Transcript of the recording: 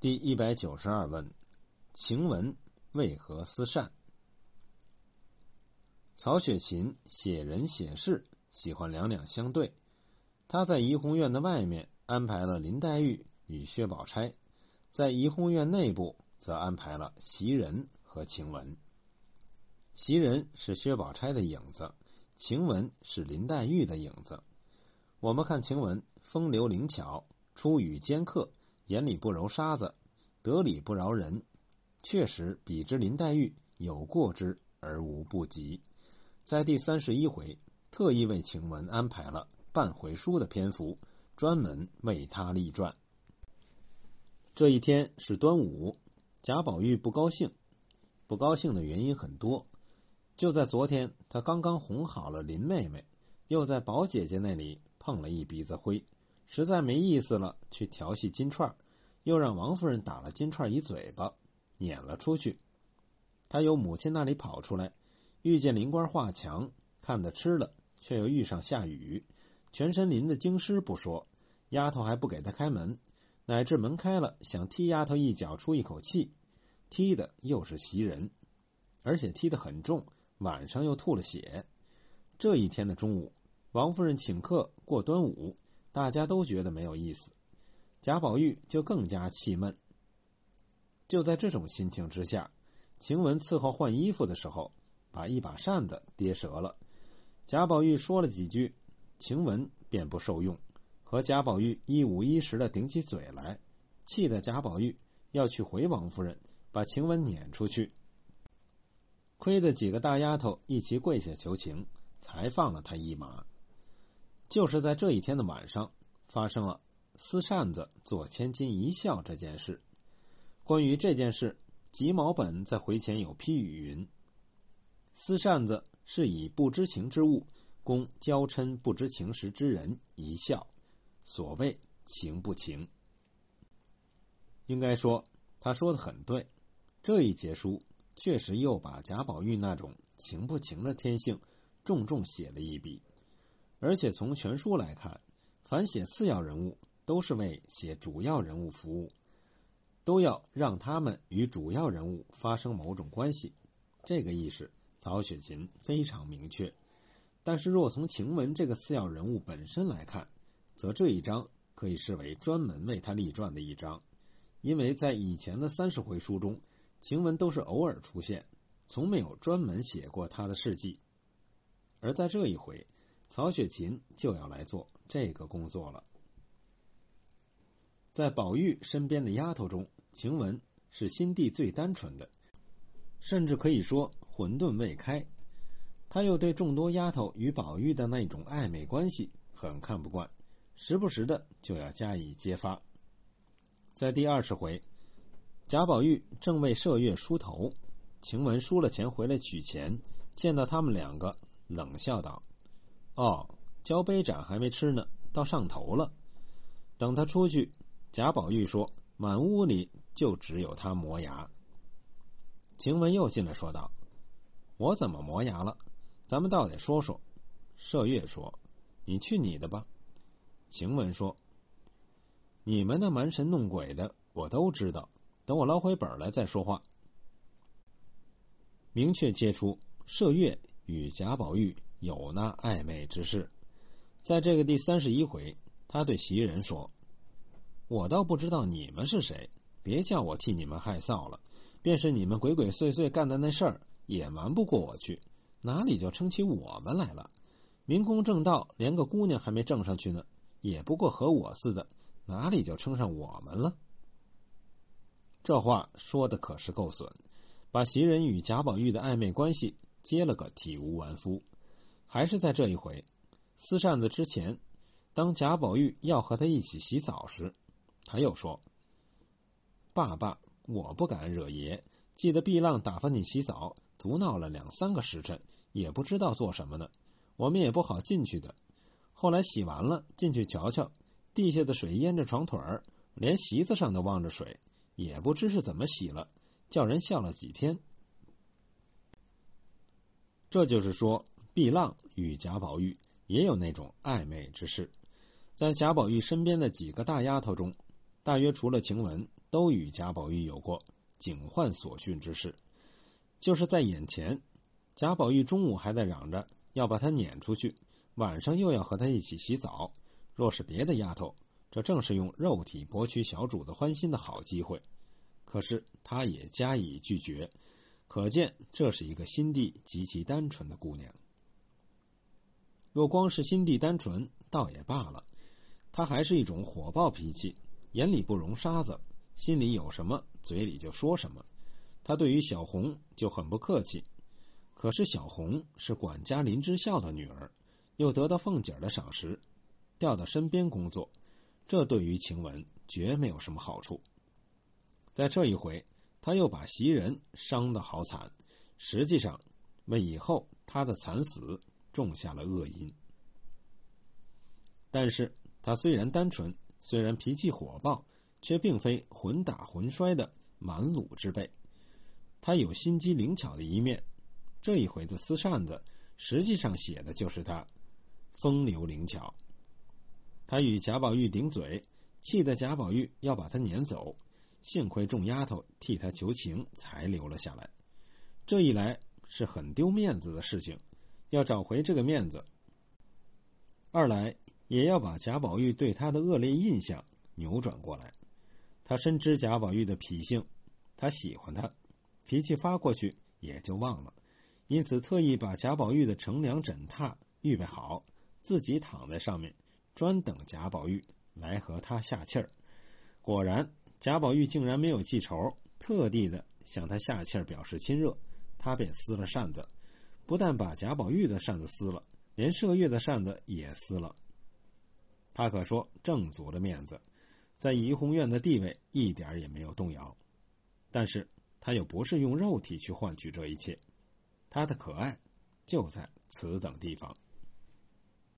第一百九十二问：晴雯为何思善？曹雪芹写人写事喜欢两两相对，他在怡红院的外面安排了林黛玉与薛宝钗，在怡红院内部则安排了袭人和晴雯。袭人是薛宝钗的影子，晴雯是林黛玉的影子。我们看晴雯风流灵巧，出语尖刻。眼里不揉沙子，得理不饶人，确实比之林黛玉有过之而无不及。在第三十一回，特意为晴雯安排了半回书的篇幅，专门为她立传。这一天是端午，贾宝玉不高兴，不高兴的原因很多。就在昨天，他刚刚哄好了林妹妹，又在宝姐姐那里碰了一鼻子灰。实在没意思了，去调戏金钏又让王夫人打了金钏一嘴巴，撵了出去。他由母亲那里跑出来，遇见灵官画墙，看得吃了，却又遇上下雨，全身淋得精湿不说，丫头还不给他开门，乃至门开了，想踢丫头一脚出一口气，踢的又是袭人，而且踢得很重，晚上又吐了血。这一天的中午，王夫人请客过端午。大家都觉得没有意思，贾宝玉就更加气闷。就在这种心情之下，晴雯伺候换衣服的时候，把一把扇子跌折了。贾宝玉说了几句，晴雯便不受用，和贾宝玉一五一十的顶起嘴来，气得贾宝玉要去回王夫人，把晴雯撵出去。亏得几个大丫头一起跪下求情，才放了他一马。就是在这一天的晚上，发生了撕扇子做千金一笑这件事。关于这件事，吉毛本在回前有批语云：“撕扇子是以不知情之物供娇嗔不知情时之人一笑，所谓情不情。”应该说，他说的很对。这一节书确实又把贾宝玉那种情不情的天性重重写了一笔。而且从全书来看，凡写次要人物，都是为写主要人物服务，都要让他们与主要人物发生某种关系。这个意识，曹雪芹非常明确。但是，若从晴雯这个次要人物本身来看，则这一章可以视为专门为他立传的一章，因为在以前的三十回书中，晴雯都是偶尔出现，从没有专门写过他的事迹。而在这一回，曹雪芹就要来做这个工作了。在宝玉身边的丫头中，晴雯是心地最单纯的，甚至可以说混沌未开。他又对众多丫头与宝玉的那种暧昧关系很看不惯，时不时的就要加以揭发。在第二十回，贾宝玉正为麝月梳头，晴雯输了钱回来取钱，见到他们两个，冷笑道。哦，交杯盏还没吃呢，到上头了。等他出去，贾宝玉说：“满屋里就只有他磨牙。”晴雯又进来说道：“我怎么磨牙了？咱们倒得说说。”麝月说：“你去你的吧。”晴雯说：“你们那蛮神弄鬼的，我都知道。等我捞回本来再说话。”明确接出麝月与贾宝玉。有那暧昧之事，在这个第三十一回，他对袭人说：“我倒不知道你们是谁，别叫我替你们害臊了。便是你们鬼鬼祟祟干的那事儿，也瞒不过我去，哪里就称起我们来了？明公正道，连个姑娘还没挣上去呢，也不过和我似的，哪里就称上我们了？”这话说的可是够损，把袭人与贾宝玉的暧昧关系揭了个体无完肤。还是在这一回，撕扇子之前，当贾宝玉要和他一起洗澡时，他又说：“爸爸，我不敢惹爷。记得碧浪打发你洗澡，独闹了两三个时辰，也不知道做什么呢。我们也不好进去的。后来洗完了，进去瞧瞧，地下的水淹着床腿儿，连席子上都望着水，也不知是怎么洗了，叫人笑了几天。这就是说。”碧浪与贾宝玉也有那种暧昧之事，在贾宝玉身边的几个大丫头中，大约除了晴雯，都与贾宝玉有过警幻所训之事。就是在眼前，贾宝玉中午还在嚷着要把他撵出去，晚上又要和他一起洗澡。若是别的丫头，这正是用肉体博取小主子欢心的好机会。可是他也加以拒绝，可见这是一个心地极其单纯的姑娘。若光是心地单纯，倒也罢了。他还是一种火爆脾气，眼里不容沙子，心里有什么，嘴里就说什么。他对于小红就很不客气。可是小红是管家林之孝的女儿，又得到凤姐的赏识，调到身边工作，这对于晴雯绝没有什么好处。在这一回，他又把袭人伤得好惨，实际上为以后他的惨死种下了恶因。但是他虽然单纯，虽然脾气火爆，却并非混打混摔的蛮鲁之辈。他有心机灵巧的一面。这一回的撕扇子，实际上写的就是他风流灵巧。他与贾宝玉顶嘴，气得贾宝玉要把他撵走。幸亏众丫头替他求情，才留了下来。这一来是很丢面子的事情，要找回这个面子；二来也要把贾宝玉对他的恶劣印象扭转过来。他深知贾宝玉的脾性，他喜欢他，脾气发过去也就忘了，因此特意把贾宝玉的乘凉枕榻预备好，自己躺在上面，专等贾宝玉来和他下气儿。果然。贾宝玉竟然没有记仇，特地的向他下气儿表示亲热，他便撕了扇子，不但把贾宝玉的扇子撕了，连麝月的扇子也撕了。他可说正足了面子，在怡红院的地位一点也没有动摇。但是他又不是用肉体去换取这一切，他的可爱就在此等地方。